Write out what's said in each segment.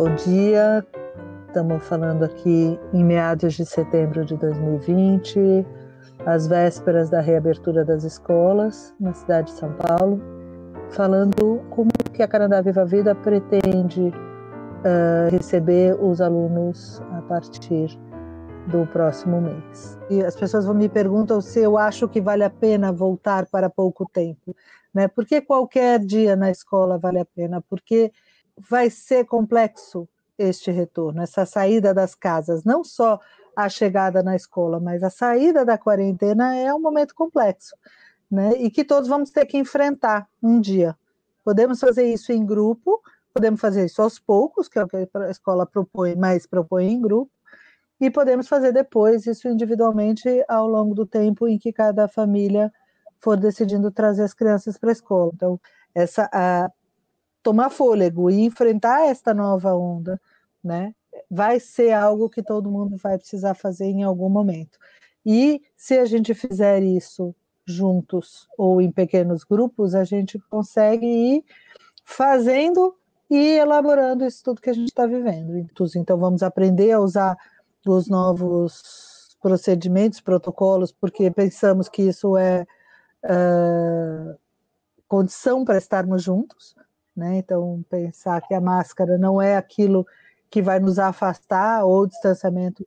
Bom dia, estamos falando aqui em meados de setembro de 2020, às vésperas da reabertura das escolas na cidade de São Paulo, falando como que a Canadá Viva Vida pretende uh, receber os alunos a partir do próximo mês. E as pessoas me perguntam se eu acho que vale a pena voltar para pouco tempo, né? Por que qualquer dia na escola vale a pena? Porque vai ser complexo este retorno, essa saída das casas, não só a chegada na escola, mas a saída da quarentena é um momento complexo, né? E que todos vamos ter que enfrentar um dia. Podemos fazer isso em grupo, podemos fazer isso aos poucos, que é o que a escola propõe, mas propõe em grupo, e podemos fazer depois isso individualmente ao longo do tempo em que cada família for decidindo trazer as crianças para a escola. Então, essa a, tomar fôlego e enfrentar esta nova onda né? Vai ser algo que todo mundo vai precisar fazer em algum momento. E se a gente fizer isso juntos ou em pequenos grupos, a gente consegue ir fazendo e elaborando isso tudo que a gente está vivendo. Então, vamos aprender a usar os novos procedimentos, protocolos, porque pensamos que isso é uh, condição para estarmos juntos. Né? Então, pensar que a máscara não é aquilo que vai nos afastar, ou o distanciamento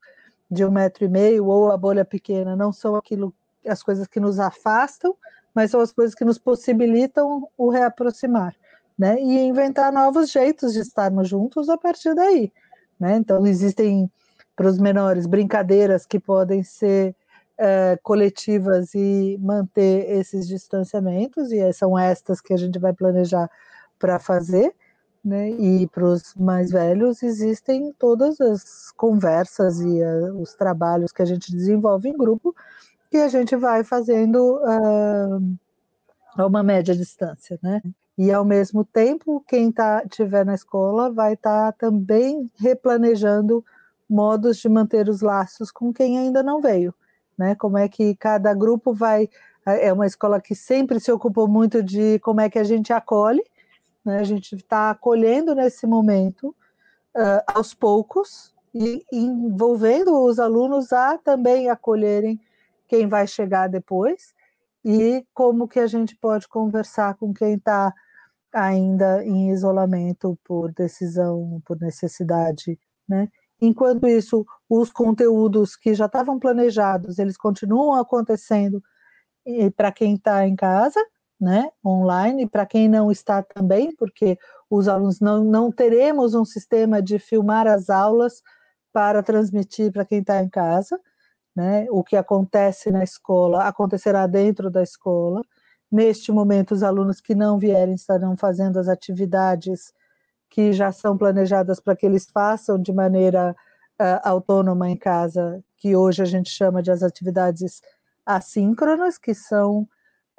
de um metro e meio, ou a bolha pequena, não são aquilo, as coisas que nos afastam, mas são as coisas que nos possibilitam o reaproximar, né? E inventar novos jeitos de estarmos juntos a partir daí, né? Então existem para os menores brincadeiras que podem ser é, coletivas e manter esses distanciamentos, e são estas que a gente vai planejar para fazer né? E para os mais velhos existem todas as conversas e uh, os trabalhos que a gente desenvolve em grupo que a gente vai fazendo uh, a uma média distância, né? E ao mesmo tempo, quem tá, tiver na escola vai estar tá também replanejando modos de manter os laços com quem ainda não veio, né? Como é que cada grupo vai é uma escola que sempre se ocupou muito de como é que a gente acolhe né? A gente está acolhendo nesse momento, uh, aos poucos, e envolvendo os alunos a também acolherem quem vai chegar depois, e como que a gente pode conversar com quem está ainda em isolamento por decisão, por necessidade, né? Enquanto isso, os conteúdos que já estavam planejados, eles continuam acontecendo para quem está em casa, né, online, para quem não está também, porque os alunos não, não teremos um sistema de filmar as aulas para transmitir para quem está em casa, né, o que acontece na escola acontecerá dentro da escola. Neste momento, os alunos que não vierem estarão fazendo as atividades que já são planejadas para que eles façam de maneira uh, autônoma em casa, que hoje a gente chama de as atividades assíncronas, que são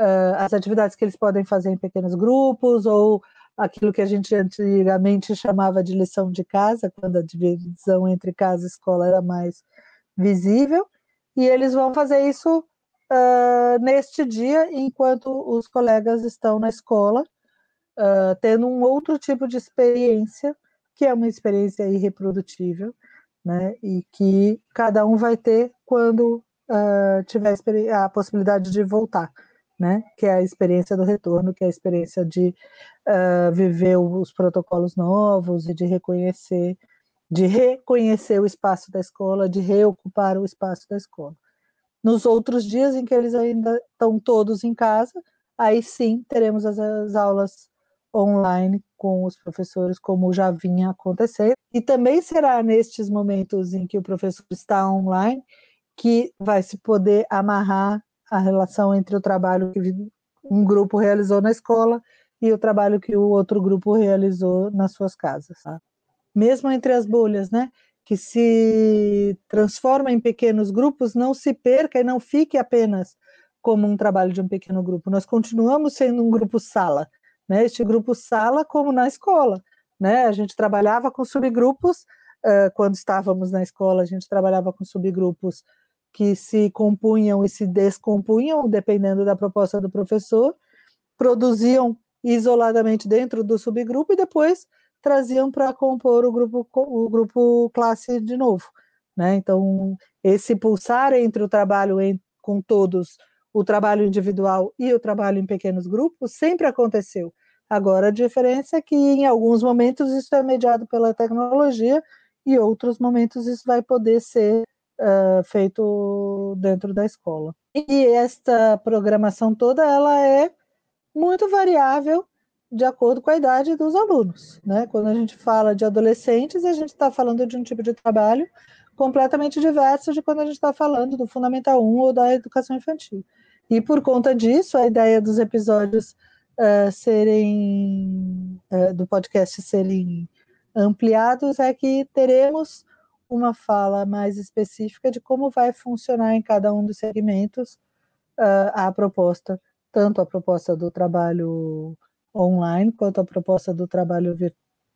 uh, as atividades que eles podem fazer em pequenos grupos, ou aquilo que a gente antigamente chamava de lição de casa, quando a divisão entre casa e escola era mais visível, e eles vão fazer isso uh, neste dia, enquanto os colegas estão na escola, uh, tendo um outro tipo de experiência, que é uma experiência irreprodutível, né, e que cada um vai ter quando uh, tiver a possibilidade de voltar né? Que é a experiência do retorno, que é a experiência de uh, viver os protocolos novos e de reconhecer, de reconhecer o espaço da escola, de reocupar o espaço da escola. Nos outros dias em que eles ainda estão todos em casa, aí sim teremos as, as aulas online com os professores, como já vinha acontecendo. E também será nestes momentos em que o professor está online que vai se poder amarrar a relação entre o trabalho que um grupo realizou na escola e o trabalho que o outro grupo realizou nas suas casas. Tá? Mesmo entre as bolhas, né? Que se transforma em pequenos grupos, não se perca e não fique apenas como um trabalho de um pequeno grupo. Nós continuamos sendo um grupo sala, né? Este grupo sala, como na escola, né? A gente trabalhava com subgrupos quando estávamos na escola, a gente trabalhava com subgrupos que se compunham e se descompunham, dependendo da proposta do professor, produziam isoladamente dentro do subgrupo e depois traziam para compor o grupo, o grupo classe de novo. Né? Então, esse pulsar entre o trabalho em, com todos, o trabalho individual e o trabalho em pequenos grupos, sempre aconteceu. Agora, a diferença é que em alguns momentos isso é mediado pela tecnologia e outros momentos isso vai poder ser uh, feito dentro da escola. E esta programação toda ela é muito variável de acordo com a idade dos alunos. Né? Quando a gente fala de adolescentes, a gente está falando de um tipo de trabalho completamente diverso de quando a gente está falando do Fundamental 1 ou da educação infantil. E por conta disso, a ideia dos episódios uh, serem, uh, do podcast serem ampliados é que teremos uma fala mais específica de como vai funcionar em cada um dos segmentos uh, a proposta, tanto a proposta do trabalho online quanto a proposta do trabalho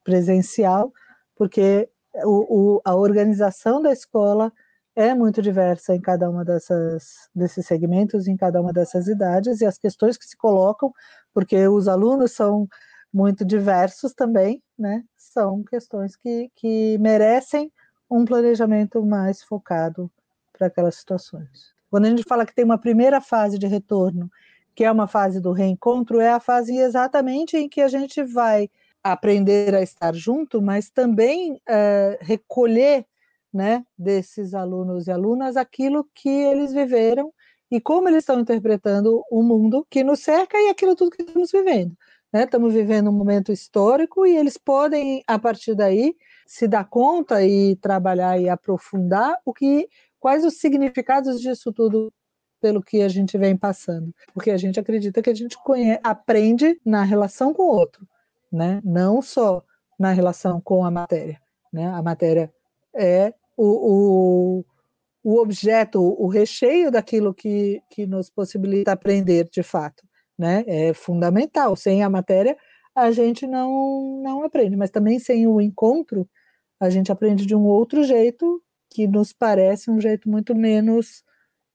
presencial, porque o, o, a organização da escola é muito diversa em cada uma dessas, desses segmentos, em cada uma dessas idades, e as questões que se colocam, porque os alunos são muito diversos também, né? São questões que, que merecem um planejamento mais focado para aquelas situações. Quando a gente fala que tem uma primeira fase de retorno, que é uma fase do reencontro, é a fase exatamente em que a gente vai aprender a estar junto, mas também é, recolher né, desses alunos e alunas aquilo que eles viveram e como eles estão interpretando o mundo que nos cerca e aquilo tudo que estamos vivendo. Né? Estamos vivendo um momento histórico e eles podem, a partir daí, se dar conta e trabalhar e aprofundar o que, quais os significados disso tudo pelo que a gente vem passando, porque a gente acredita que a gente conhece, aprende na relação com o outro, né? Não só na relação com a matéria, né? A matéria é o, o, o objeto, o recheio daquilo que, que nos possibilita aprender de fato, né? É fundamental. Sem a matéria, a gente não, não aprende, mas também sem o encontro, a gente aprende de um outro jeito que nos parece um jeito muito menos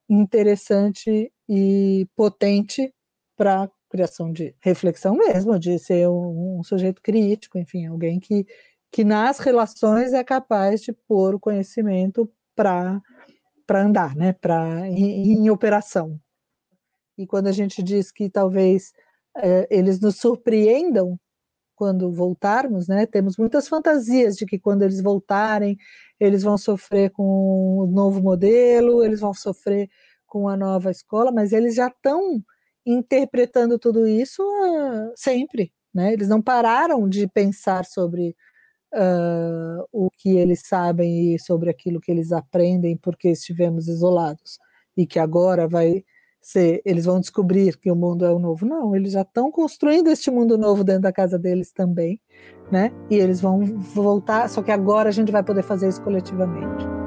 interessante e potente para criação de reflexão mesmo, de ser um, um, sujeito crítico, enfim, alguém que, que nas relações é capaz de pôr o conhecimento para andar, né, para em, em, operação. E quando a gente diz que talvez é, eles nos surpreendam quando voltarmos, né, temos muitas fantasias de que quando eles voltarem, eles vão sofrer com o novo modelo, eles vão sofrer com a nova escola, mas eles já estão interpretando tudo isso uh, sempre, né? Eles não pararam de pensar sobre uh, o que eles sabem e sobre aquilo que eles aprendem porque estivemos isolados e que agora vai eles vão descobrir que o mundo é o novo. Não, eles já estão construindo este mundo novo dentro da casa deles também, né? E eles vão voltar, só que agora a gente vai poder fazer isso coletivamente.